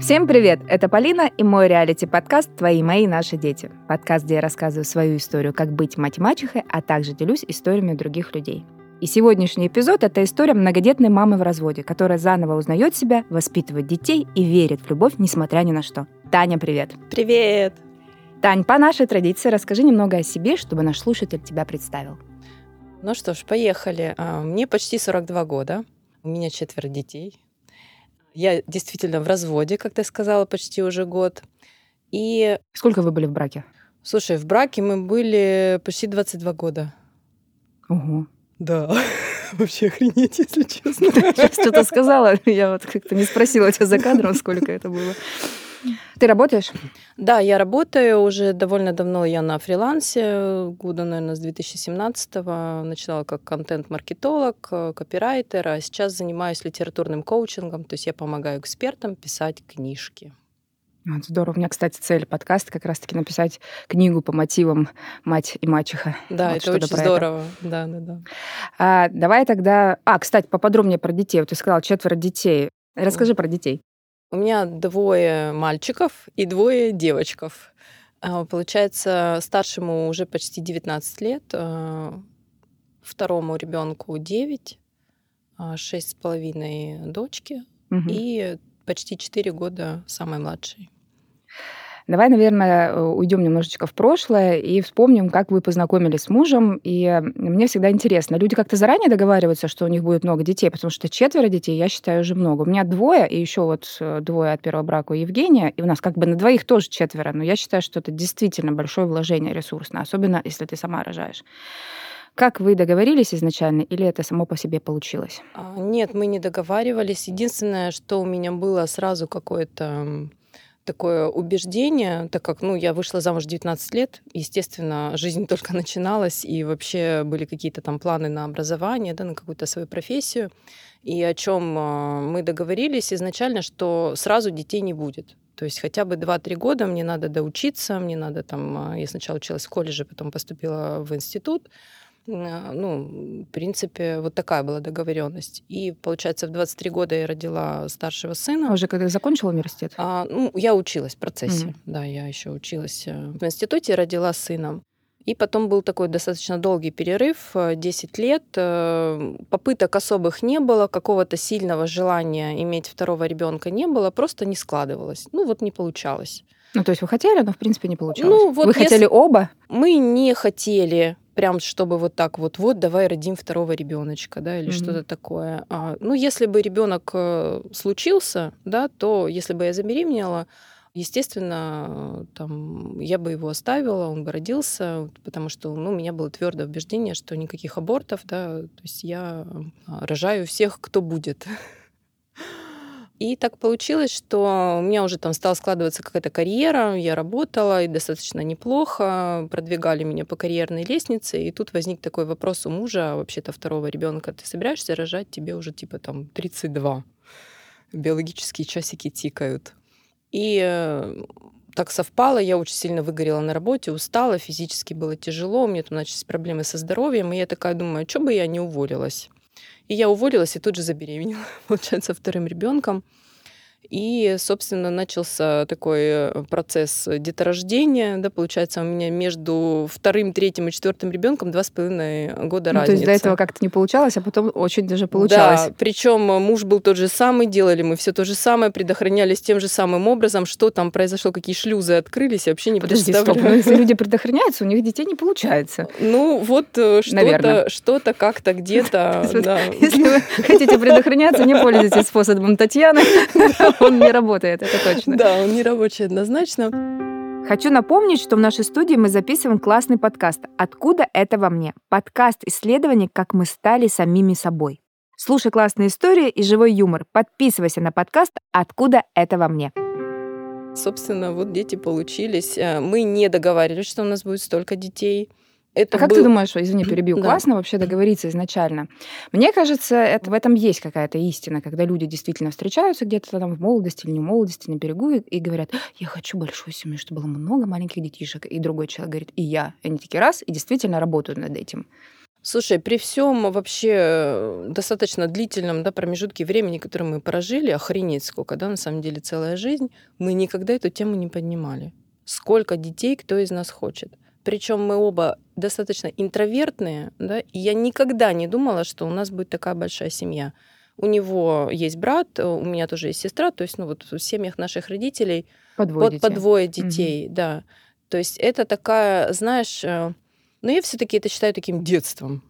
Всем привет! Это Полина и мой реалити-подкаст «Твои, мои, наши дети». Подкаст, где я рассказываю свою историю, как быть мать-мачехой, а также делюсь историями других людей. И сегодняшний эпизод — это история многодетной мамы в разводе, которая заново узнает себя, воспитывает детей и верит в любовь, несмотря ни на что. Таня, привет! Привет! Тань, по нашей традиции расскажи немного о себе, чтобы наш слушатель тебя представил. Ну что ж, поехали. А, мне почти 42 года. У меня четверо детей. Я действительно в разводе, как ты сказала, почти уже год. И... Сколько вы были в браке? Слушай, в браке мы были почти 22 года. Ого. Да. Вообще охренеть, если честно. Сейчас что-то сказала. Я вот как-то не спросила тебя за кадром, сколько это было. Ты работаешь? Да, я работаю уже довольно давно. Я на фрилансе, года, наверное, с 2017-го. Начинала как контент-маркетолог, копирайтер, а сейчас занимаюсь литературным коучингом. То есть я помогаю экспертам писать книжки. Вот, здорово. У меня, кстати, цель подкаста как раз-таки написать книгу по мотивам «Мать и мачеха». Да, вот это очень здорово. Это. Да, да, да. А, давай тогда... А, кстати, поподробнее про детей. Вот ты сказала, четверо детей. Расскажи про детей. У меня двое мальчиков и двое девочков. А, получается, старшему уже почти 19 лет, а, второму ребенку 9, а, шесть с половиной дочки угу. и почти 4 года самой младшей. Давай, наверное, э, уйдем немножечко в прошлое и вспомним, как вы познакомились с мужем. И мне всегда интересно, люди как-то заранее договариваются, что у них будет много детей, потому что четверо детей, я считаю, уже много. У меня двое, и еще вот э, двое от первого брака у Евгения, и у нас как бы на двоих тоже четверо, но я считаю, что это действительно большое вложение ресурсное, особенно если ты сама рожаешь. Как вы договорились изначально, или это само по себе получилось? А, нет, мы не договаривались. Единственное, что у меня было сразу какое-то такое убеждение, так как, ну, я вышла замуж 19 лет, естественно, жизнь только начиналась, и вообще были какие-то там планы на образование, да, на какую-то свою профессию, и о чем а, мы договорились изначально, что сразу детей не будет. То есть хотя бы 2-3 года мне надо доучиться, мне надо там... А, я сначала училась в колледже, потом поступила в институт, ну, в принципе, вот такая была договоренность. И, получается, в 23 года я родила старшего сына. А уже когда закончила университет? А, ну, я училась в процессе. Mm-hmm. Да, я еще училась э, в институте, родила сына. И потом был такой достаточно долгий перерыв, 10 э, лет. Э, попыток особых не было, какого-то сильного желания иметь второго ребенка не было, просто не складывалось. Ну вот не получалось. Ну, то есть вы хотели, но в принципе не получалось. Ну, вот вы хотели оба? Мы не хотели прям чтобы вот так вот, вот давай родим второго ребеночка, да, или mm-hmm. что-то такое. А, ну, если бы ребенок э, случился, да, то если бы я забеременела, естественно, там, я бы его оставила, он бы родился, потому что ну, у меня было твердое убеждение, что никаких абортов, да, то есть я рожаю всех, кто будет. И так получилось, что у меня уже там стала складываться какая-то карьера, я работала и достаточно неплохо, продвигали меня по карьерной лестнице, и тут возник такой вопрос у мужа, вообще-то второго ребенка, ты собираешься рожать, тебе уже типа там 32, биологические часики тикают. И э, так совпало, я очень сильно выгорела на работе, устала, физически было тяжело, у меня там начались проблемы со здоровьем, и я такая думаю, что бы я не уволилась. И я уволилась и тут же забеременела, получается, вторым ребенком. И, собственно, начался такой э, процесс деторождения. Да, получается, у меня между вторым, третьим и четвертым ребенком два с половиной года ну, разница. То есть до этого как-то не получалось, а потом очень даже получалось. Да, причем муж был тот же самый, делали мы все то же самое, предохранялись тем же самым образом. Что там произошло, какие шлюзы открылись, я вообще не Подожди, представляю. Стоп, если люди предохраняются, у них детей не получается. Ну, вот э, что-то, что-то как-то где-то. Если вы хотите предохраняться, не пользуйтесь способом Татьяны. Он не работает, это точно. Да, он не рабочий однозначно. Хочу напомнить, что в нашей студии мы записываем классный подкаст «Откуда это во мне?» Подкаст исследований, как мы стали самими собой. Слушай классные истории и живой юмор. Подписывайся на подкаст «Откуда это во мне?» Собственно, вот дети получились. Э, мы не договаривались, что у нас будет столько детей. Это а был... как ты думаешь, извини, перебью, да. классно вообще договориться изначально? Мне кажется, это, в этом есть какая-то истина, когда люди действительно встречаются где-то там в молодости или не в молодости на берегу и, и говорят, я хочу большую семью, чтобы было много маленьких детишек. И другой человек говорит, и я. И они такие раз, и действительно работают над этим. Слушай, при всем вообще э, достаточно длительном да, промежутке времени, который мы прожили, охренеть сколько, да, на самом деле целая жизнь, мы никогда эту тему не поднимали. Сколько детей кто из нас хочет. Причем мы оба достаточно интровертные, да, и я никогда не думала, что у нас будет такая большая семья. У него есть брат, у меня тоже есть сестра, то есть, ну вот в семьях наших родителей по двое, по, по двое детей, угу. да. То есть это такая, знаешь, э, но я все-таки это считаю таким детством.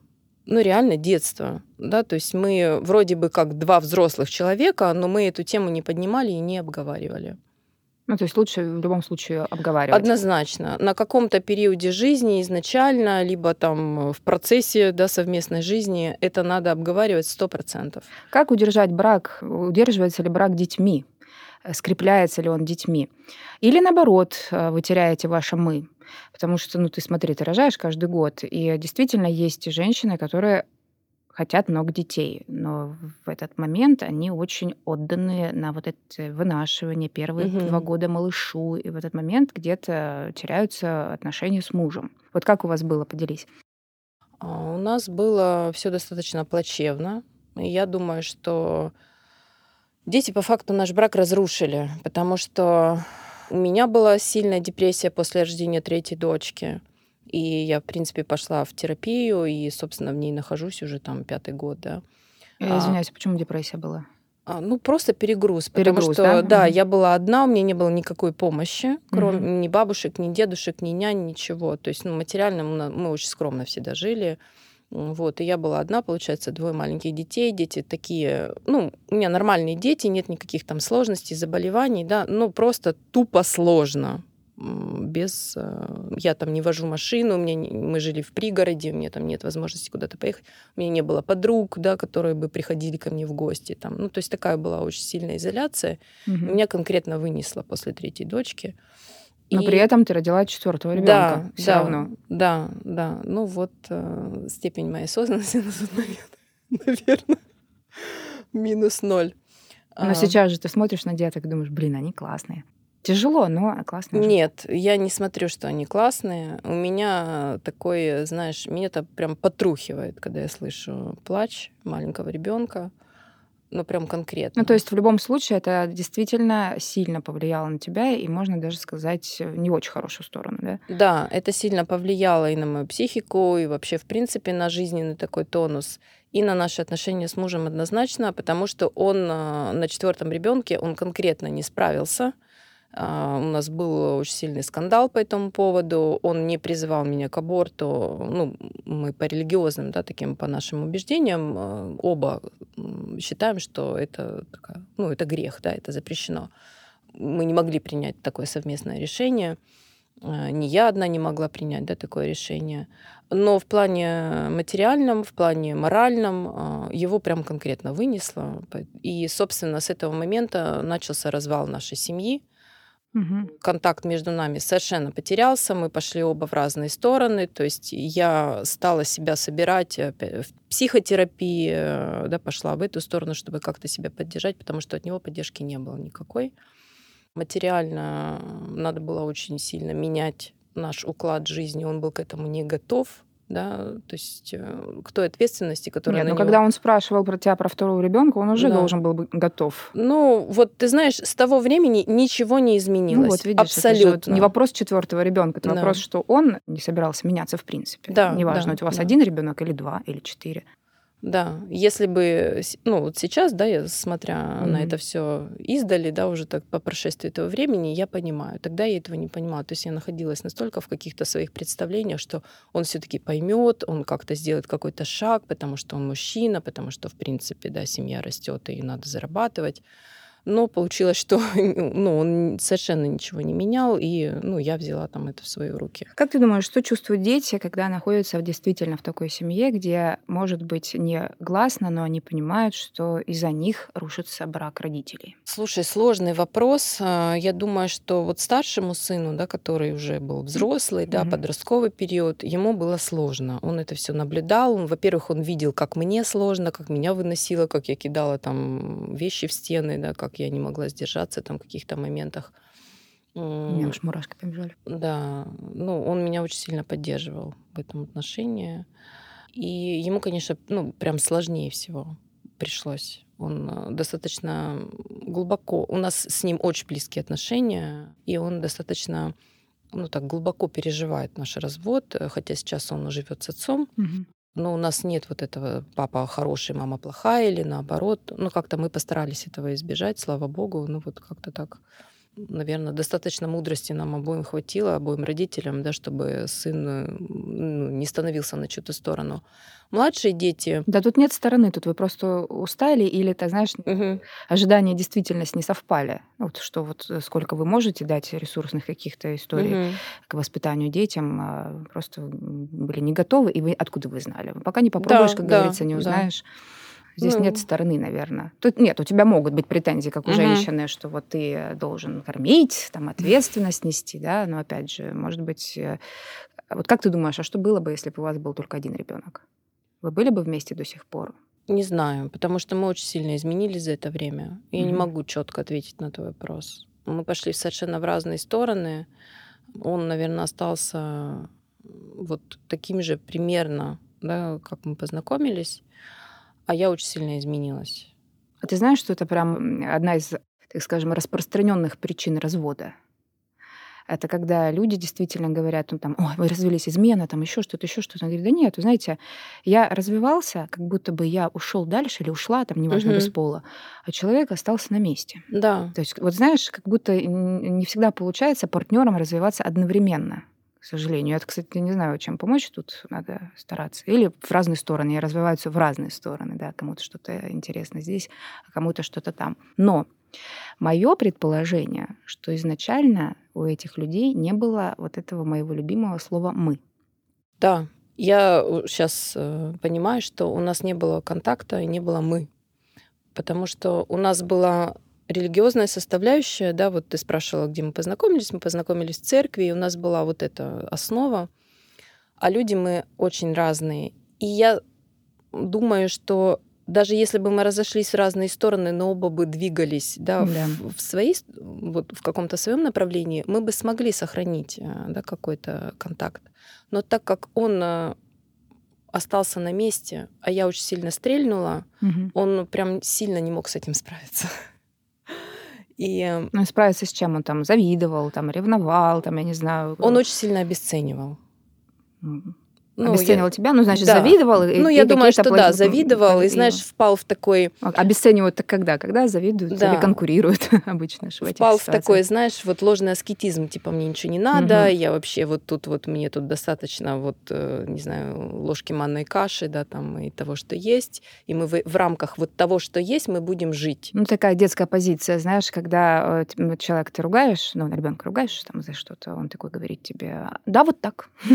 Ну, реально детство. Да? То есть мы вроде бы как два взрослых человека, но мы эту тему не поднимали и не обговаривали. Ну, то есть лучше в любом случае обговаривать. Однозначно. На каком-то периоде жизни изначально, либо там в процессе да, совместной жизни это надо обговаривать сто процентов. Как удержать брак? Удерживается ли брак детьми? Скрепляется ли он детьми? Или наоборот, э, вы теряете ваше «мы»? Потому что, ну, ты смотри, ты рожаешь каждый год, и действительно есть женщины, которые хотят много детей, но в этот момент они очень отданы на вот это вынашивание первые угу. два года малышу, и в этот момент где-то теряются отношения с мужем. Вот как у вас было, поделись? А, у нас было все достаточно плачевно. И я думаю, что дети по факту наш брак разрушили, потому что у меня была сильная депрессия после рождения третьей дочки. И я, в принципе, пошла в терапию, и, собственно, в ней нахожусь уже там пятый год, да. Я извиняюсь, а, почему депрессия была? А, ну, просто перегруз. Перегруз, потому что, да, да угу. я была одна, у меня не было никакой помощи, кроме угу. ни бабушек, ни дедушек, ни нянь, ничего. То есть, ну, материально мы, мы очень скромно всегда жили. Вот, и я была одна, получается, двое маленьких детей. Дети такие, ну, у меня нормальные дети, нет никаких там сложностей, заболеваний, да, ну, просто тупо сложно без... Э, я там не вожу машину, у меня не, мы жили в пригороде, у меня там нет возможности куда-то поехать. У меня не было подруг, да, которые бы приходили ко мне в гости. Там. Ну, то есть такая была очень сильная изоляция. Угу. Меня конкретно вынесло после третьей дочки. Но и... при этом ты родила четвертого ребенка. Да, все да, равно. Да, да. Ну вот э, степень моей осознанности на тот момент, наверное, минус ноль. Но а... сейчас же ты смотришь на деток и думаешь, блин, они классные. Тяжело, но классно. Нет, я не смотрю, что они классные. У меня такой, знаешь, меня это прям потрухивает, когда я слышу плач маленького ребенка. Ну, прям конкретно. Ну, то есть в любом случае это действительно сильно повлияло на тебя, и можно даже сказать не очень хорошую сторону, да? Да, это сильно повлияло и на мою психику, и вообще, в принципе, на жизненный такой тонус, и на наши отношения с мужем однозначно, потому что он а, на четвертом ребенке, он конкретно не справился, у нас был очень сильный скандал по этому поводу. Он не призывал меня к аборту. Ну, мы по религиозным, да, таким по нашим убеждениям, а, оба считаем, что это, ну, это грех, да, это запрещено. Мы не могли принять такое совместное решение. А, не я одна не могла принять да, такое решение. Но в плане материальном, в плане моральном его прям конкретно вынесло. И, собственно, с этого момента начался развал нашей семьи. Угу. Контакт между нами совершенно потерялся, мы пошли оба в разные стороны, то есть я стала себя собирать в психотерапии, э, да, пошла в эту сторону, чтобы как-то себя поддержать, потому что от него поддержки не было никакой. Материально надо было очень сильно менять наш уклад жизни, он был к этому не готов, да, то есть э, к той ответственности, которая Нет, но него... когда он спрашивал про тебя, про второго ребенка, он уже да. должен был быть готов. Ну, вот ты знаешь, с того времени ничего не изменилось. Ну, вот видишь, Абсолютно. Это же не вопрос четвертого ребенка, это да. вопрос, что он не собирался меняться в принципе. Да, Неважно, да, у вас да. один ребенок или два, или четыре. Да, если бы, ну вот сейчас, да, я смотря mm-hmm. на это все издали, да, уже так по прошествии этого времени, я понимаю. Тогда я этого не понимала. То есть я находилась настолько в каких-то своих представлениях, что он все-таки поймет, он как-то сделает какой-то шаг, потому что он мужчина, потому что, в принципе, да, семья растет и надо зарабатывать. Но получилось, что ну, он совершенно ничего не менял, и ну, я взяла там это в свои руки. Как ты думаешь, что чувствуют дети, когда находятся действительно в такой семье, где, может быть, не гласно, но они понимают, что из-за них рушится брак родителей? Слушай, сложный вопрос. А, я думаю, что вот старшему сыну, да, который уже был взрослый, mm-hmm. да, подростковый период, ему было сложно. Он это все наблюдал. Он, во-первых, он видел, как мне сложно, как меня выносило, как я кидала там вещи в стены, да, как я не могла сдержаться там в каких-то моментах. У меня уж мурашки побежали. Да, ну, он меня очень сильно поддерживал в этом отношении. И ему, конечно, ну, прям сложнее всего пришлось. Он э, достаточно глубоко... У нас с ним очень близкие отношения, и он достаточно ну, так глубоко переживает наш развод, э, хотя сейчас он живет с отцом. Мгм. Но у нас нет вот этого папа хороший, мама плохая или наоборот. Ну, как-то мы постарались этого избежать, слава богу. Ну, вот как-то так наверное, достаточно мудрости нам обоим хватило, обоим родителям, да, чтобы сын ну, не становился на чью-то сторону. Младшие дети... Да тут нет стороны, тут вы просто устали или, ты знаешь, Мгм. ожидания действительность не совпали. Вот что вот э, сколько вы можете дать ресурсных каких-то историй Мгм. к воспитанию детям, а, просто были не готовы, и вы откуда вы знали? Пока не попробуешь, Да, как да, говорится, не да. Здесь Ну. нет стороны, наверное. Тут нет, у тебя могут быть претензии, как у Мгм. женщины, что вот ты должен кормить, там ответственность нести, да, но опять же, может быть, э, вот как ты думаешь, а что было бы, если бы у вас был только один ребенок? Вы были бы вместе до сих пор? Не знаю, потому что мы очень сильно изменились за это время. Я не Мгм. могу четко ответить на твой вопрос. Мы пошли совершенно в разные стороны. Он, наверное, остался вот таким же примерно, да, как мы познакомились, а я очень сильно изменилась. А ты знаешь, что это прям одна из, так скажем, распространенных причин развода? Это когда люди действительно говорят, ну там, ой, вы развелись, измена, там еще что-то, еще что-то. Он говорит, да нет, вы знаете, я развивался, как будто бы я ушел дальше или ушла, там, неважно, Мгм. без пола, а человек остался на месте. Да, То есть, вот знаешь, как будто не всегда получается партнерам развиваться одновременно, к сожалению. Это, кстати, не знаю, чем помочь, тут надо стараться. Или в разные стороны, и развиваются в разные стороны, да, кому-то что-то интересно здесь, а кому-то что-то там. Но мое предположение, что изначально у этих людей не было вот этого моего любимого слова «мы». да. Я сейчас понимаю, что у нас не было контакта и не было мы. Потому что у нас была религиозная составляющая, да, вот ты спрашивала, где мы познакомились, мы познакомились в церкви, и у нас была вот эта основа, а люди мы очень разные. И я думаю, что даже если бы мы разошлись в разные стороны, но оба бы двигались да, Да. В, в, своей, вот, в каком-то своем направлении, мы бы смогли сохранить э, да, какой-то контакт. Но так как он э, остался на месте, а я очень сильно стрельнула, Мгм. он прям сильно не мог с этим справиться. И э, Ну, справиться с чем он там завидовал, там ревновал, там, я не знаю. он очень сильно обесценивал. Ну, обесценивал я- тебя, ну, значит, Да. завидовал. и- Ну, и я думаю, какие-то что да, завидовал, и, и- знаешь, впал в такой Обесценивают так когда? Когда завидуют Да. или конкурируют обычно в впал в такой, знаешь, вот ложный аскетизм, типа мне ничего не надо, Мгм. я вообще вот тут вот мне тут достаточно вот э, не знаю ложки манной каши, да, там и того, что есть, и мы в, в рамках вот того, что есть, мы будем жить. Ну, такая детская позиция, знаешь, когда э, человека ты ругаешь, ну, ребенка ругаешь там за что-то, он такой говорит тебе, да, вот так.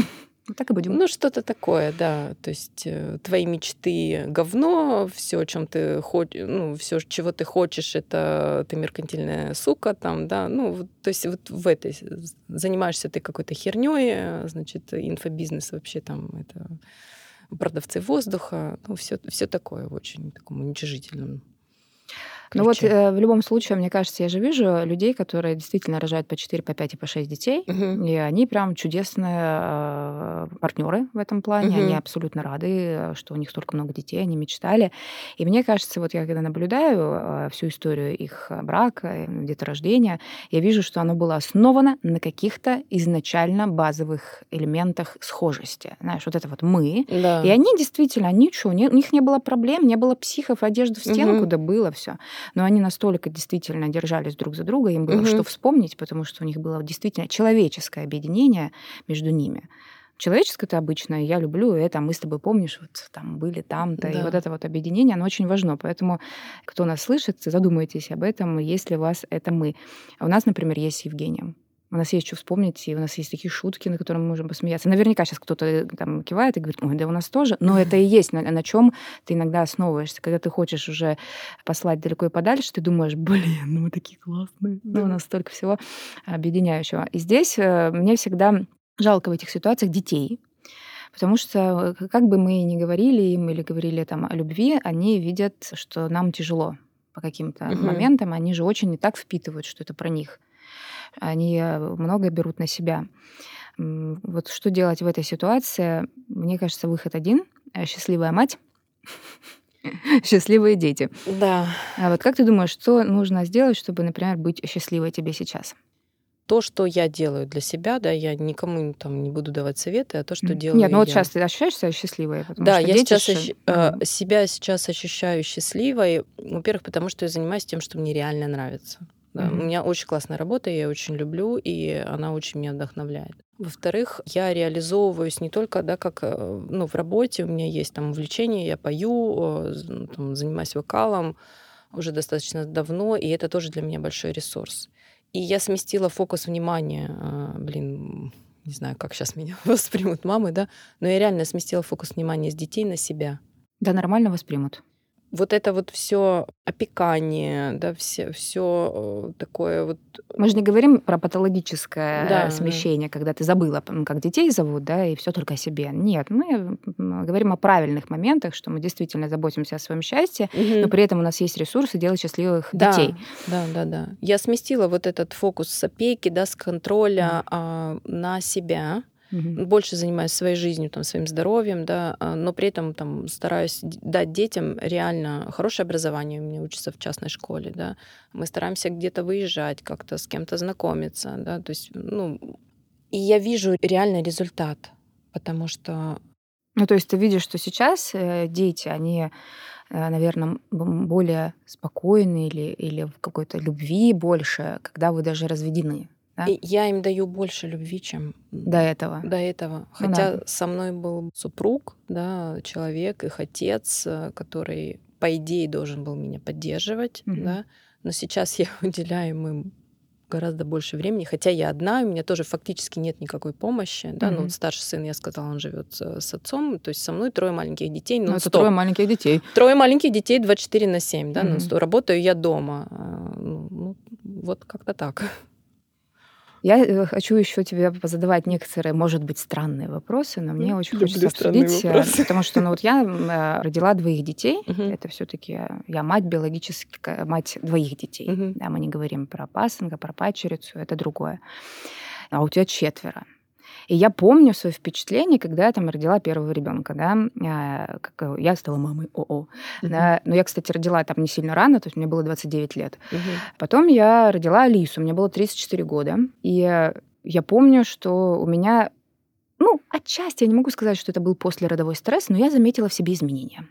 Вот так и будем. Ну что-то такое, да, то есть э, твои мечты говно, все, чем ты хочешь, ну все, чего ты хочешь, это ты меркантильная сука, там, да, ну то есть вот в этой занимаешься ты какой-то херней, значит инфобизнес вообще там это продавцы воздуха, ну все, все такое в очень таком уничижительном. Ну вот э, в любом случае, мне кажется, я же вижу людей, которые действительно рожают по 4, по 5 и по 6 детей, Мгм. и они прям чудесные партнеры в этом плане. Мгм. Они абсолютно рады, э, что у них столько много детей, они мечтали. И мне кажется, вот я когда наблюдаю э, всю историю их э, брака, э, деторождения, я вижу, что оно было основано на каких-то изначально базовых элементах схожести. Знаешь, вот это вот мы. Да. И они действительно, они что, не- у них не было проблем, не было психов, одежды в стенку, Мгм. да было все. Но они настолько действительно держались друг за друга, им было Мгм. что вспомнить, потому что у них было действительно человеческое объединение между ними. Человеческое это обычно я люблю, это мы с тобой помнишь, вот там были там-то, и Да. вот это вот объединение, оно очень важно. Поэтому, кто нас слышит, задумайтесь об этом, если у вас это мы. А у нас, например, есть с Евгением. У нас есть что вспомнить, и у нас есть такие шутки, на которые мы можем посмеяться. Наверняка сейчас кто-то э, там кивает и говорит, ой, да у нас тоже. Но это и есть, на, на чем ты иногда основываешься. Когда ты хочешь уже послать далеко и подальше, ты думаешь, блин, ну мы такие классные. Ну, у нас столько всего объединяющего. И здесь э, мне всегда жалко в этих ситуациях детей, Потому что, э, как бы мы ни говорили им или говорили там о любви, они видят, что нам тяжело по каким-то Мгм. моментам. Они же очень не так впитывают, что это про них. Они э, многое берут на себя. Вот что делать в этой ситуации? Мне кажется, выход один счастливая мать, счастливые дети. Да. А вот как ты думаешь, что нужно сделать, чтобы, например, быть счастливой тебе сейчас? то, что я делаю для себя, да, я никому там не буду давать советы, а то, что делаю Нет, ну вот я. сейчас ты ощущаешь себя счастливой? Да, я сейчас ощ... mm. себя сейчас ощущаю счастливой, во-первых, потому что я занимаюсь тем, что мне реально нравится. Да. Mm-hmm. У меня очень классная работа, я ее очень люблю, и она очень меня вдохновляет. Во-вторых, я реализовываюсь не только да, как э, ну, в работе, у меня есть там увлечение, я пою, ну, там, занимаюсь вокалом уже достаточно давно, и это тоже для меня большой ресурс. И я сместила фокус внимания, а, блин, не знаю, как сейчас меня воспримут мамы, да, но я реально сместила фокус внимания с детей на себя. Да, нормально воспримут вот это вот все опекание, да, все, все э, такое вот. Мы же не говорим про патологическое да, смещение, да. когда ты забыла, как детей зовут, да, и все только о себе. Нет, мы говорим о правильных моментах, что мы действительно заботимся о своем счастье, угу. но при этом у нас есть ресурсы делать счастливых да, детей. Да, да, да. Я сместила вот этот фокус с опеки, да, с контроля угу. а, на себя угу. больше занимаюсь своей жизнью, там, своим здоровьем, да, а, но при этом там стараюсь дать детям реально хорошее образование. У меня учатся в частной школе, да. Мы стараемся где-то выезжать, как-то с кем-то знакомиться, да, то есть, ну, и я вижу реальный результат, потому что... Ну, то есть ты видишь, что сейчас э, дети, они э, наверное, более спокойны или, или в какой-то любви больше, когда вы даже разведены. Да? И я им даю больше любви, чем до этого. До этого. Ну, Хотя да. со мной был супруг, да, человек, их отец, э, который, по идее, должен был меня поддерживать, угу. да. Но сейчас я уделяю им гораздо больше времени, хотя я одна, у меня тоже фактически нет никакой помощи, да, mm-hmm. ну вот старший сын, я сказала, он живет с, отцом, то есть со мной трое маленьких детей, ну, это трое маленьких детей. Трое маленьких детей 24 на 7, да, mm-hmm. ну, работаю я дома, а, ну, ну, вот как-то так. Я э, хочу еще тебе позадавать некоторые, может быть, странные вопросы, но мне очень Люблю хочется обсудить, э, вопросы. потому что, ну вот я э, родила двоих детей, угу. это все-таки я мать биологическая, мать двоих детей. Угу. Да, мы не говорим про пасынка, про пачерицу, это другое. А у тебя четверо. И я помню свое впечатление, когда я там родила первого ребенка, да, а, как я стала мамой ОО. Uh-huh. Да, но я, кстати, родила там не сильно рано, то есть мне было 29 лет. Uh-huh. Потом я родила Алису, мне было 34 года, и я помню, что у меня ну, отчасти я не могу сказать, что это был послеродовой стресс, но я заметила в себе изменения.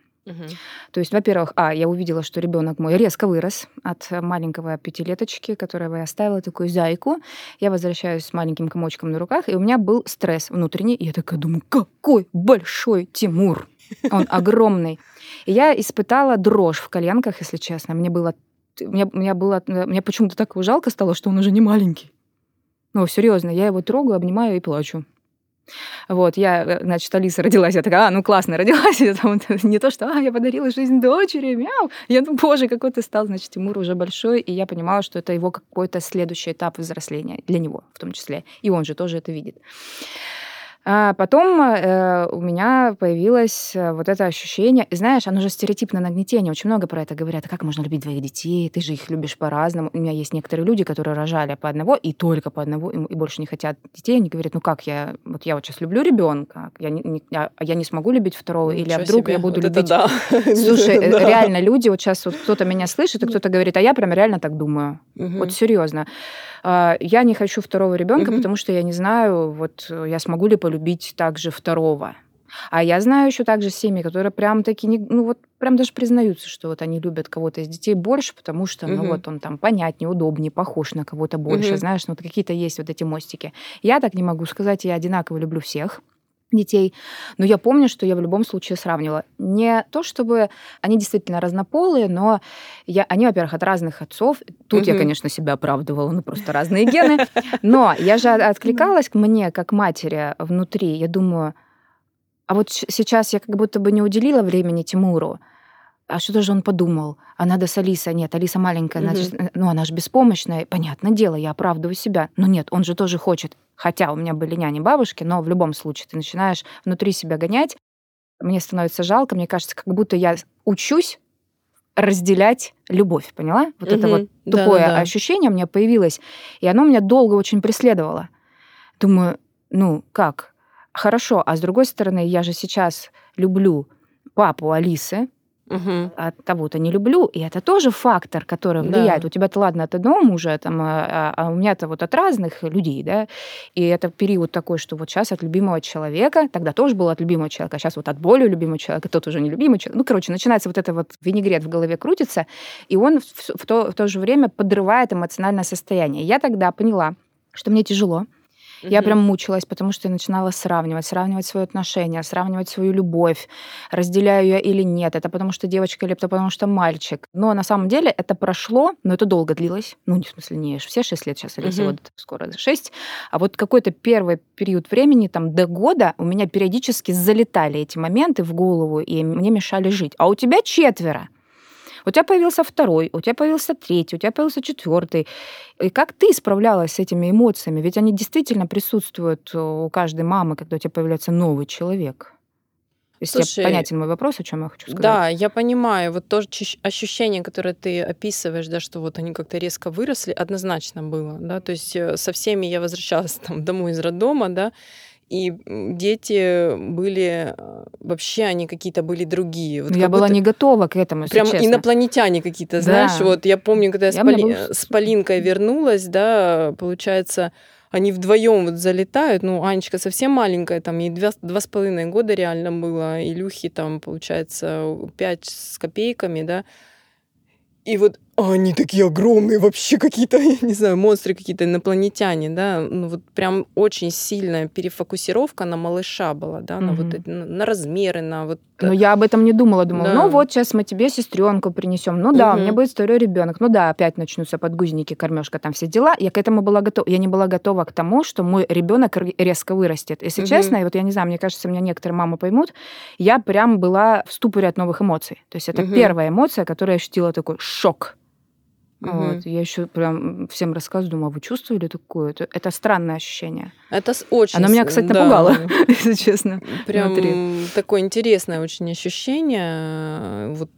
То есть, во-первых, а, я увидела, что ребенок мой резко вырос от маленького пятилеточки, которого я оставила такую зайку. Я возвращаюсь с маленьким комочком на руках, и у меня был стресс внутренний. И я такая думаю, какой большой Тимур! Он огромный. И я испытала дрожь в коленках, если честно. Мне было, мне, мне было, мне почему-то так жалко стало, что он уже не маленький. Ну, серьезно, я его трогаю, обнимаю и плачу. Вот, я, э, значит, Алиса родилась, я такая, а, ну классно, родилась, это вот, не то, что, а, я подарила жизнь дочери, мяу, я, ну, боже, какой ты стал, значит, Тимур уже большой, и я понимала, что это его какой-то следующий этап взросления, для него в том числе, и он же тоже это видит. А потом э, у меня появилось э, вот это ощущение, знаешь, оно же стереотипное нагнетение, очень много про это говорят, а как можно любить двоих детей, ты же их любишь по-разному. У меня есть некоторые люди, которые рожали по одного и только по одного, и, и больше не хотят детей, они говорят, ну как я, вот я вот сейчас люблю ребенка, я не, не, я, я не смогу любить второго, Ничего или а вдруг себе. я буду вот любить... Да. Слушай, э, реально люди, вот сейчас вот кто-то меня слышит, и кто-то говорит, а я прям реально так думаю. Вот серьезно. А, я не хочу второго ребенка, потому что я не знаю, вот я смогу ли полюбить также второго. А я знаю еще также семьи, которые прям таки не, ну вот прям даже признаются, что вот они любят кого-то из детей больше, потому что, ну вот он там понятнее, удобнее, похож на кого-то больше, знаешь, ну вот какие-то есть вот эти мостики. Я так не могу сказать, я одинаково люблю всех детей. Но я помню, что я в любом случае сравнивала. Не то, чтобы они действительно разнополые, но я, они, во-первых, от разных отцов. Тут угу. я, конечно, себя оправдывала, ну просто разные гены. Но я же откликалась к мне, как матери внутри. Я думаю, а вот сейчас я как будто бы не уделила времени Тимуру а что же он подумал? А надо с Алисой. Нет, Алиса маленькая, угу. значит, ну она же беспомощная. Понятное дело, я оправдываю себя. Но нет, он же тоже хочет. Хотя у меня были няни бабушки, но в любом случае ты начинаешь внутри себя гонять. Мне становится жалко, мне кажется, как будто я учусь разделять любовь, поняла? Вот угу. это вот тупое да, да, ощущение у меня появилось, и оно меня долго очень преследовало. Думаю, ну как? Хорошо, а с другой стороны, я же сейчас люблю папу Алисы, Мгм. а того-то не люблю, и это тоже фактор, который влияет. Да. У тебя-то ладно от одного мужа, там, а, а у меня-то вот от разных людей, да, и это период такой, что вот сейчас от любимого человека, тогда тоже был от любимого человека, а сейчас вот от более любимого человека, тот уже не любимый человек. Ну, короче, начинается вот это вот винегрет в голове крутится, и он в, в то, в то же время подрывает эмоциональное состояние. Я тогда поняла, что мне тяжело, я Мгм. прям мучилась, потому что я начинала сравнивать, сравнивать свое отношение, сравнивать свою любовь, разделяю я или нет, это потому что девочка или это потому что мальчик. Но на самом деле это прошло, но это долго длилось. Ну, не в смысле, не все 6 лет сейчас, или Мгм. вот скоро 6. А вот какой-то первый период времени, там, до года, у меня периодически залетали эти моменты в голову, и мне мешали жить. А у тебя четверо. У тебя появился второй, у тебя появился третий, у тебя появился четвертый. И как ты справлялась с этими эмоциями? Ведь они действительно присутствуют э, у каждой мамы, когда у тебя появляется новый человек. Если Слушай, понятен мой вопрос, о чем я хочу сказать. Да, я понимаю. Вот то ощущение, которое ты описываешь, да, что вот они как-то резко выросли, однозначно было, да. То есть э, со всеми я возвращалась там домой из роддома, да, и дети были э, вообще они какие-то были другие. Вот Но я была не готова к этому, Прям честно. инопланетяне какие-то, Да. знаешь. Вот я помню, когда я, с, Я- у меня Поли- был с Полинкой вернулась, да, получается, они вдвоем вот залетают. Ну, Анечка совсем маленькая, там ей два, два с половиной года реально было. Илюхи там, получается, пять с копейками, да. И вот а они такие огромные, вообще какие-то, я не знаю, монстры какие-то, инопланетяне, да. Ну вот прям очень сильная перефокусировка на малыша была, да, на вот эти, на на размеры, на вот... Но я об этом не думала. Думала, Да. ну вот сейчас мы тебе сестренку принесем. Ну да, у меня будет второй ребенок. Ну да, опять начнутся подгузники, кормежка, там все дела. Я к этому была готова. Я не была готова к тому, что мой ребенок резко вырастет. Если Мгм. честно, и вот я не знаю, мне кажется, меня некоторые мамы поймут, я прям была в ступоре от новых эмоций. То есть это Мгм. первая эмоция, которую я ощутила такой шок. Мгм. Вот. Я еще прям всем рассказываю, думаю, а вы чувствовали такое? Это, это странное ощущение. Это очень... Оно меня, кстати, да, напугало, если честно. Прям внутри. такое интересное очень ощущение, вот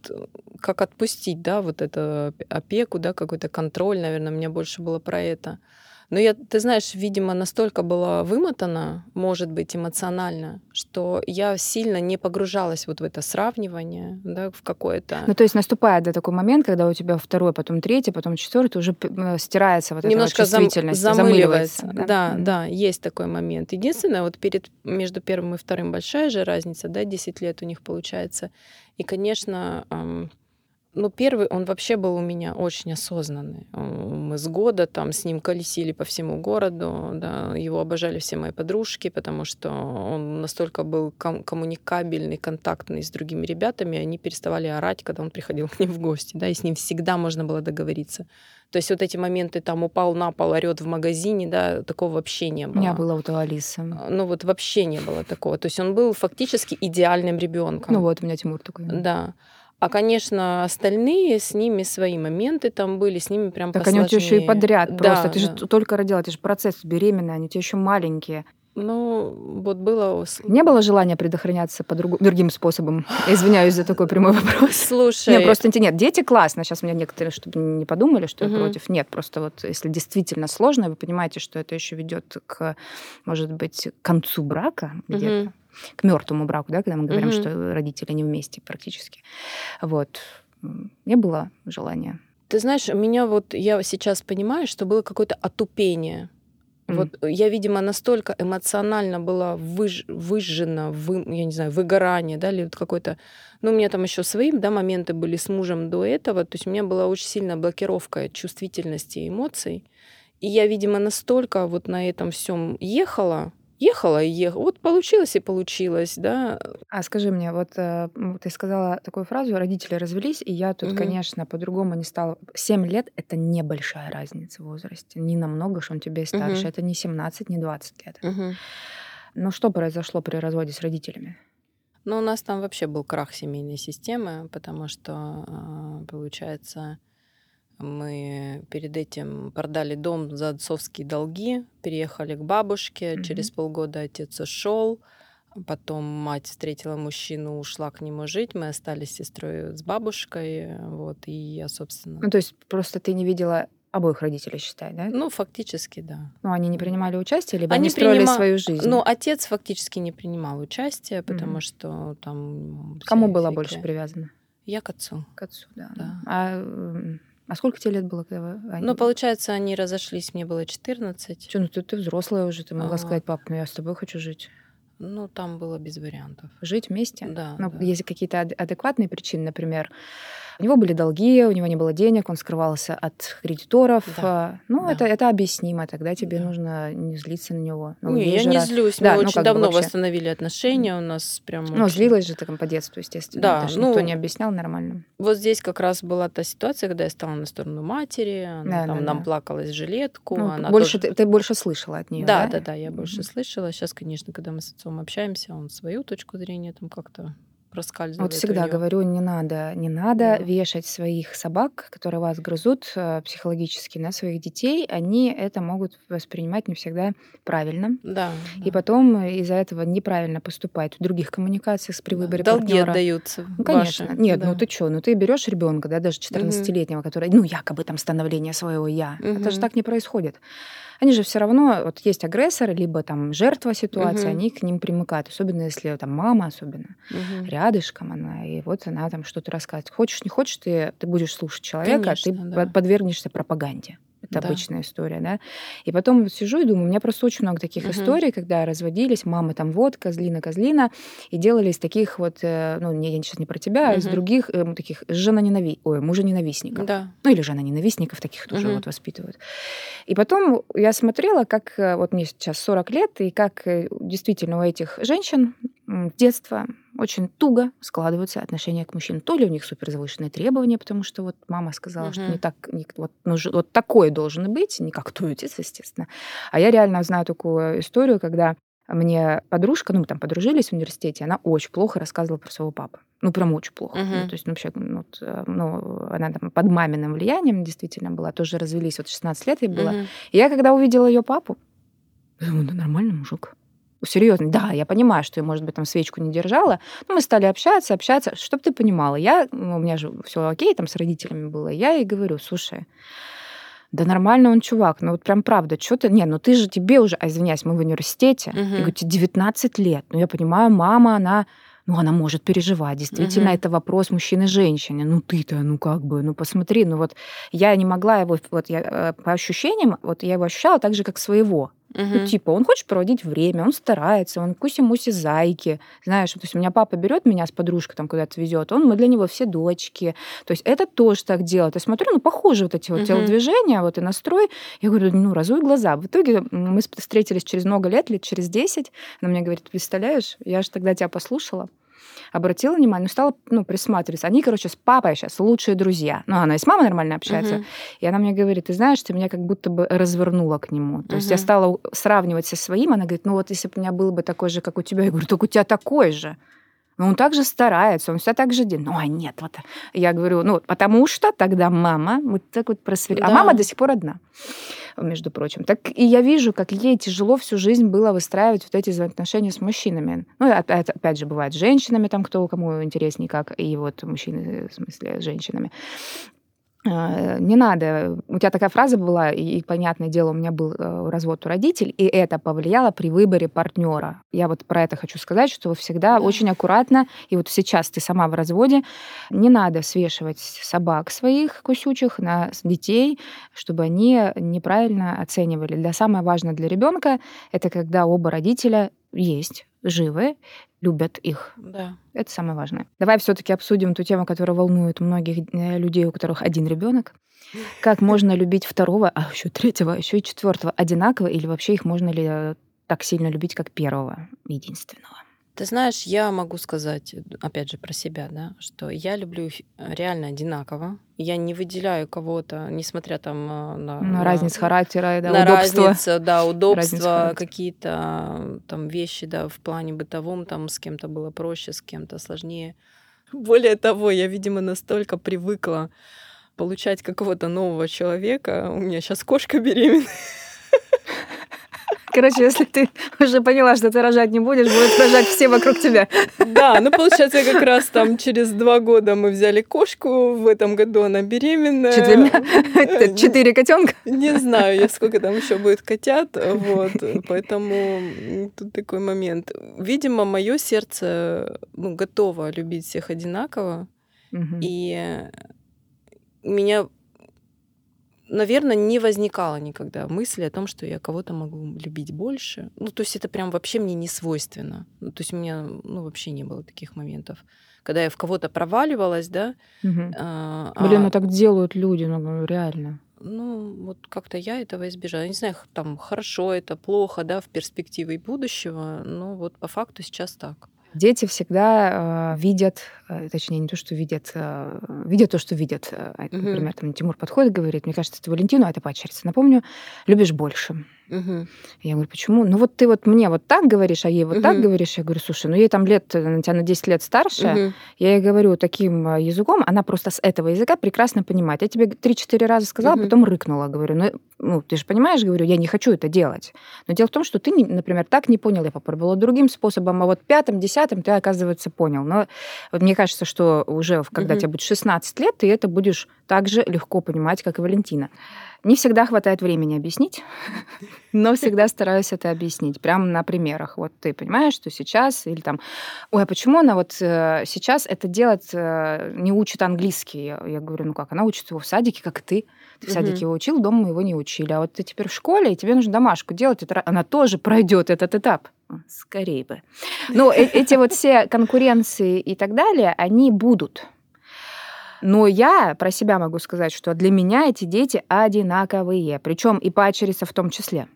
как отпустить, да, вот эту опеку, да, какой-то контроль, наверное, мне больше было про это. Но я, ты знаешь, видимо, настолько была вымотана, может быть, эмоционально, что я сильно не погружалась вот в это сравнивание, да, в какое-то... Ну, то есть наступает да, такой момент, когда у тебя второй, потом третий, потом четвертый, уже стирается вот немножко эта вот зам- чувствительность, замыливается. Да, Мгм. да, есть такой момент. Единственное, вот перед между первым и вторым большая же разница, да, 10 лет у них получается. И, конечно, ну, первый, он вообще был у меня очень осознанный. Мы с года там с ним колесили по всему городу, да, его обожали все мои подружки, потому что он настолько был ком- коммуникабельный, контактный с другими ребятами, они переставали орать, когда он приходил к ним в гости, да, и с ним всегда можно было договориться. То есть вот эти моменты, там упал на пол, орет в магазине, да, такого вообще не У было. меня было вот у Алисы. А, Ну вот вообще не было такого. То есть он был фактически идеальным ребенком. Ну вот, у меня Тимур такой. Да. А, конечно, остальные, с ними свои моменты там были, с ними прям Так они у тебя еще и посложнее. подряд Да, просто. Ты же да. т- только родила, ты же процесс беременная, они у тебя еще маленькие. Ну, вот было... Не было желания предохраняться по другу- другим способом? Я Извиняюсь за такой прямой вопрос. Слушай, Нет, просто нет, дети классно. Сейчас меня некоторые, чтобы не подумали, что я Мгм. против. Нет, просто вот если действительно сложно, вы понимаете, что это еще ведет к, может быть, к концу брака где-то, Мгм. к мертвому браку, да, когда мы говорим, Мгм. что родители не вместе практически. Вот. Не было желания. Ты знаешь, у меня вот, я сейчас понимаю, что было какое-то отупение. Вот я, видимо, настолько эмоционально была выж, выжжена, вы, я не знаю, выгорание, да, или вот какой-то... Ну, у меня там еще свои, да, моменты были с мужем до этого, то есть у меня была очень сильная блокировка чувствительности и эмоций. И я, видимо, настолько вот на этом всем ехала, ехала и ехала. Вот получилось и получилось, да. А скажи мне, вот э, ты сказала такую фразу, родители развелись, и я тут, Мгм. конечно, по-другому не стала. Семь лет — это небольшая разница в возрасте. Не намного, что он тебе старше. Мгм. Это не 17, не 20 лет. Мгм. Но что произошло при разводе с родителями? Ну, у нас там вообще был крах семейной системы, потому что, а, получается, мы перед этим продали дом за отцовские долги, переехали к бабушке. Мгм. Через полгода отец ушел. Потом мать встретила мужчину, ушла к нему жить. Мы остались с сестрой с бабушкой. Вот, и я, собственно... Ну, то есть просто ты не видела обоих родителей, считай, да? Ну, фактически, да. Ну, они не принимали участие, либо они, они строили принима... свою жизнь? Ну, отец фактически не принимал участие, потому mm-hmm. что там... Кому было больше привязано? Я к отцу. К отцу, да. да. А, а сколько тебе лет было, когда вы... Они... Ну, получается, они разошлись, мне было 14. Че, ну ты, ты взрослая уже, ты могла а... сказать, пап, ну я с тобой хочу жить. Ну, там было без вариантов. Жить вместе? Да. Ну, да. есть какие-то адекватные причины, например, у него были долги, у него не было денег, он скрывался от кредиторов. Да. Ну, да. Это, это объяснимо. Тогда тебе да. нужно не злиться на него. Ну, не, я не раз... злюсь. Да, Мы ну, очень давно восстановили отношения. У нас прям... Ну, очень... злилась же там по детству, естественно. Да. Это ну, никто не объяснял нормально. Вот здесь как раз была та ситуация, когда я стала на сторону матери. Она да, там да, нам да. плакалась жилетку. Ну, она больше, тоже... ты, ты больше слышала от нее. Да, да, да, да я больше mm-hmm. слышала. Сейчас, конечно, когда мы с отцом общаемся, он свою точку зрения там как-то проскальзывает. Вот всегда говорю, не надо, не надо да. вешать своих собак, которые вас грызут э, психологически на своих детей. Они это могут воспринимать не всегда правильно. Да. И да. потом из-за этого неправильно поступать в других коммуникациях с при выборе да. Долги партнера. отдаются. Ну, конечно. Ваши. Нет, ну да. ну ты что, ну ты берешь ребенка, да, даже 14-летнего, угу. который, ну, якобы там становление своего я. Угу. Это же так не происходит они же все равно, вот есть агрессор, либо там жертва ситуации, угу. они к ним примыкают, особенно если там мама особенно угу. рядышком она, и вот она там что-то рассказывает. Хочешь, не хочешь, ты, ты будешь слушать человека, Конечно, ты да. подвергнешься пропаганде. Это да. обычная история, да. И потом вот сижу и думаю, у меня просто очень много таких угу. историй, когда разводились, мама там вот, козлина, козлина, и делали из таких вот, э, ну, не, я сейчас не про тебя, угу. а из других э, таких жена ненави... ой, мужа ненавистников. Да. Ну, или жена ненавистников, таких тоже угу. вот воспитывают. И потом я смотрела, как э, вот мне сейчас 40 лет, и как действительно у этих женщин детства очень туго складываются отношения к мужчинам. То ли у них суперзавышенные требования, потому что вот мама сказала, угу. что не так, не, вот, ну, вот такое должен быть, не как твой отец, естественно. А я реально знаю такую историю, когда мне подружка, ну, мы там подружились в университете, она очень плохо рассказывала про своего папу. Ну, прям очень плохо. Uh-huh. Ну, то есть, ну, вообще, ну, вот, э, ну, она там под маминым влиянием действительно была, тоже развелись, вот 16 лет ей было. Uh-huh. И я, когда увидела ее папу, думаю, да нормальный мужик серьезно, да, я понимаю, что я, может быть, там свечку не держала, но мы стали общаться, общаться, чтобы ты понимала, я, ну, у меня же все окей, там с родителями было, я ей говорю, слушай, да нормально он чувак, ну вот прям правда, что ты, не, ну ты же тебе уже, а, извиняюсь, мы в университете, угу. я говорю, тебе 19 лет, ну я понимаю, мама, она, ну она может переживать, действительно, угу. это вопрос мужчины и женщины, ну ты-то, ну как бы, ну посмотри, ну вот я не могла его, вот я э, по ощущениям, вот я его ощущала так же, как своего, Угу. Ну, типа, он хочет проводить время, он старается, он куси-муси зайки. Знаешь, то есть у меня папа берет меня с подружкой там куда-то везет, он, мы для него все дочки. То есть это тоже так делает. Я смотрю, ну, похоже вот эти вот угу. телодвижения, вот и настрой. Я говорю, ну, разуй глаза. В итоге мы встретились через много лет, лет через 10. Она мне говорит, представляешь, я же тогда тебя послушала обратила внимание, ну, стала ну, присматриваться. Они, короче, с папой сейчас лучшие друзья. Ну, она и с мамой нормально общается. Uh-huh. И она мне говорит, ты знаешь, ты меня как будто бы развернула к нему. То uh-huh. есть я стала сравнивать со своим. Она говорит, ну вот если бы у меня был бы такой же, как у тебя. Я говорю, только у тебя такой же. Но он также старается, он все так же делает. Ну, а нет, вот. Я говорю, ну, потому что тогда мама вот так вот просверлила. Да. А мама до сих пор одна между прочим. Так и я вижу, как ей тяжело всю жизнь было выстраивать вот эти взаимоотношения с мужчинами. Ну, опять, опять же, бывает с женщинами, там, кто кому интереснее, как и вот мужчины, в смысле, с женщинами. А, не надо. У тебя такая фраза была, и, понятное дело, у меня был э, развод у родителей, и это повлияло при выборе партнера. Я вот про это хочу сказать, что всегда да. очень аккуратно, и вот сейчас ты сама в разводе, не надо свешивать собак своих кусючих на детей, чтобы они неправильно оценивали. Для самое важное для ребенка это когда оба родителя есть живы, любят их. Да. Это самое важное. Давай все-таки обсудим ту тему, которая волнует многих э, людей, у которых один ребенок. Как можно любить второго, а еще третьего, а еще и четвертого одинаково, или вообще их можно ли э, так сильно любить, как первого, единственного? Ты знаешь, я могу сказать, опять же, про себя, да, что я люблю реально одинаково. Я не выделяю кого-то, несмотря там а, на, на, на разницу характера, да, на удобство. разницу, да, удобства, какие-то там вещи, да, в плане бытовом, там с кем-то было проще, с кем-то сложнее. Более того, я, видимо, настолько привыкла получать какого-то нового человека. У меня сейчас кошка беременная. Короче, если ты уже поняла, что ты рожать не будешь, будут рожать все вокруг тебя. Да, ну получается, как раз там через два года мы взяли кошку, в этом году она беременная. Четырьмя? Четыре котенка? Не знаю, сколько там еще будет котят, вот, поэтому тут такой момент. Видимо, мое сердце ну, готово любить всех одинаково, и меня наверное, не возникало никогда мысли о том, что я кого-то могу любить больше. Ну, то есть это прям вообще мне не свойственно. Ну, то есть у меня ну, вообще не было таких моментов. Когда я в кого-то проваливалась, да. Угу. А, Блин, ну так делают люди, ну реально. Ну, вот как-то я этого избежала. Я не знаю, там хорошо это, плохо, да, в перспективе будущего, но вот по факту сейчас так. Дети всегда э, видят, точнее, не то, что видят, э, видят то, что видят. Э, например, там Тимур подходит, говорит, мне кажется, это Валентину, а это падчерица. Напомню, любишь больше. Угу. Я говорю, почему? Ну вот ты вот мне вот так говоришь, а ей вот угу. так говоришь. Я говорю, слушай, ну ей там лет, на тебя на 10 лет старше. Угу. Я ей говорю таким э, языком, она просто с этого языка прекрасно понимает. Я тебе 3-4 раза сказала, угу. потом рыкнула. Говорю, ну, ну ты же понимаешь, говорю, я не хочу это делать. Но дело в том, что ты, например, так не понял. Я попробовала другим способом, а вот пятым, десятым ты, оказывается, понял. Но вот мне кажется, что уже когда угу. тебе будет 16 лет, ты это будешь так же легко понимать, как и Валентина. Не всегда хватает времени объяснить, но всегда стараюсь это объяснить, прямо на примерах. Вот ты понимаешь, что сейчас, или там, ой, а почему она вот э, сейчас это делать э, не учит английский? Я, я говорю, ну как, она учит его в садике, как и ты. Ты в садике его учил, дома мы его не учили. А вот ты теперь в школе, и тебе нужно домашку делать, это, она тоже пройдет этот этап. Скорее бы. Ну, э, эти вот все конкуренции и так далее, они будут. Но я про себя могу сказать, что для меня эти дети одинаковые, причем и поощрится в том числе.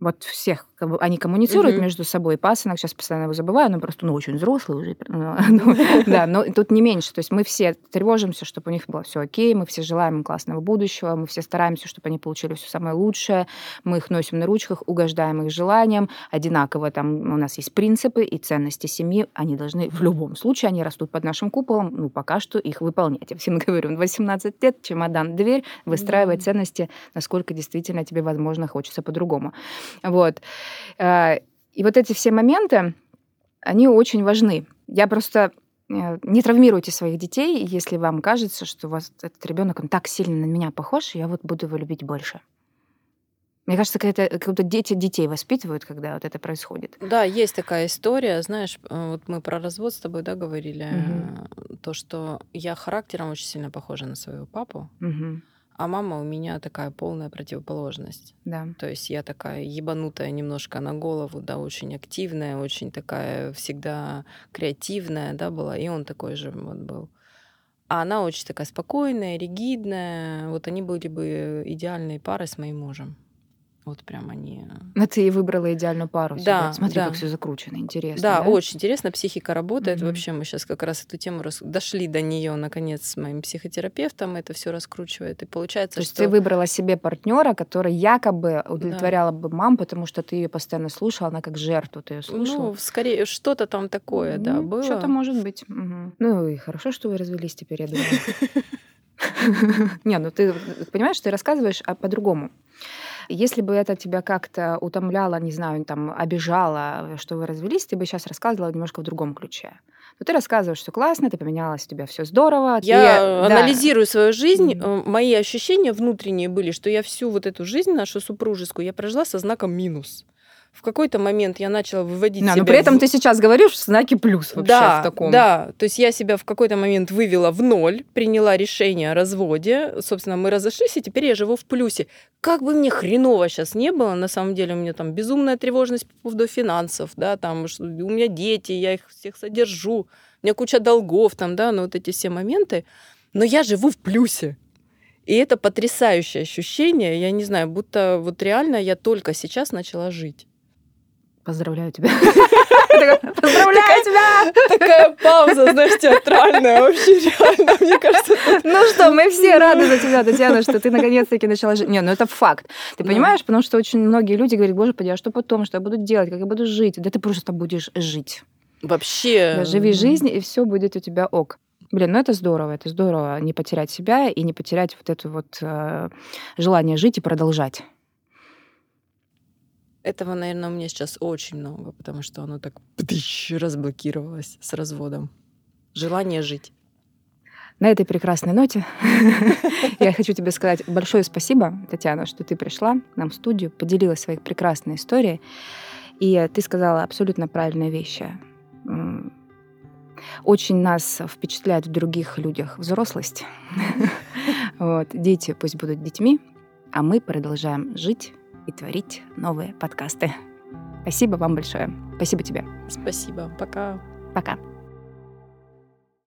Вот всех они коммуницируют mm-hmm. между собой. Пасынок, сейчас постоянно его забываю, но просто ну, очень взрослый уже. Ну, да, но тут не меньше. То есть мы все тревожимся, чтобы у них было все окей, мы все желаем им классного будущего, мы все стараемся, чтобы они получили все самое лучшее, мы их носим на ручках, угождаем их желаниям, одинаково там у нас есть принципы и ценности семьи, они должны в любом случае, они растут под нашим куполом, ну, пока что их выполнять. Я всем говорю, 18 лет, чемодан, дверь, выстраивай ценности, насколько действительно тебе, возможно, хочется по-другому. Вот. Э, и вот эти все моменты, они очень важны. Я просто э, не травмируйте своих детей, если вам кажется, что у вас этот ребенок он так сильно на меня похож, я вот буду его любить больше. Мне кажется, как-то, как будто дети детей воспитывают, когда вот это происходит. Да, есть такая история. Знаешь, э, вот мы про развод с тобой да, говорили. Угу. То, что я характером очень сильно похожа на своего папу. Угу. А мама у меня такая полная противоположность. Да. То есть я такая ебанутая немножко на голову, да, очень активная, очень такая всегда креативная, да, была. И он такой же вот был. А она очень такая спокойная, ригидная. Вот они были бы идеальной парой с моим мужем. Вот прям они... Но ты выбрала идеальную пару. Да, Смотри, да. как все закручено, интересно. Да, да, очень интересно. Психика работает. Mm-hmm. Вообще мы сейчас как раз эту тему рас... дошли до нее наконец с моим психотерапевтом. Это все раскручивает. И получается, То есть что... ты выбрала себе партнера, который якобы удовлетворяла да. бы мам, потому что ты ее постоянно слушала, она как жертву ты ее слушала. Ну, скорее, что-то там такое, mm-hmm. да, было. Что-то может быть. Угу. Ну и хорошо, что вы развелись теперь, я думаю. Не, ну ты понимаешь, ты рассказываешь по-другому. Если бы это тебя как-то утомляло, не знаю, там, обижало, что вы развелись, ты бы сейчас рассказывала немножко в другом ключе. Но ты рассказываешь, что классно, ты поменялась, у тебя все здорово. Я ты... анализирую да. свою жизнь. Mm-hmm. Мои ощущения внутренние были, что я всю вот эту жизнь нашу супружескую я прожила со знаком минус в какой-то момент я начала выводить да, себя... но при этом в... ты сейчас говоришь знаки плюс вообще да, в таком. Да, то есть я себя в какой-то момент вывела в ноль, приняла решение о разводе, собственно, мы разошлись, и теперь я живу в плюсе. Как бы мне хреново сейчас не было, на самом деле у меня там безумная тревожность по поводу финансов, да, там у меня дети, я их всех содержу, у меня куча долгов там, да, ну вот эти все моменты, но я живу в плюсе. И это потрясающее ощущение, я не знаю, будто вот реально я только сейчас начала жить. Поздравляю тебя. Поздравляю тебя! Такая пауза, знаешь, театральная вообще реально, мне кажется. Ну что, мы все рады за тебя, Татьяна, что ты наконец-таки начала жить. Не, ну это факт. Ты понимаешь, потому что очень многие люди говорят, боже, поди, а что потом, что я буду делать, как я буду жить? Да ты просто будешь жить. Вообще. живи жизнь, и все будет у тебя ок. Блин, ну это здорово, это здорово не потерять себя и не потерять вот это вот э, желание жить и продолжать. Этого, наверное, у меня сейчас очень много, потому что оно так разблокировалось с разводом. Желание жить. На этой прекрасной ноте я хочу тебе сказать большое спасибо, Татьяна, что ты пришла нам в студию, поделилась своей прекрасной историей. И ты сказала абсолютно правильные вещи. Очень нас впечатляет в других людях взрослость. Вот. Дети пусть будут детьми, а мы продолжаем жить и творить новые подкасты. Спасибо вам большое. Спасибо тебе. Спасибо. Пока. Пока.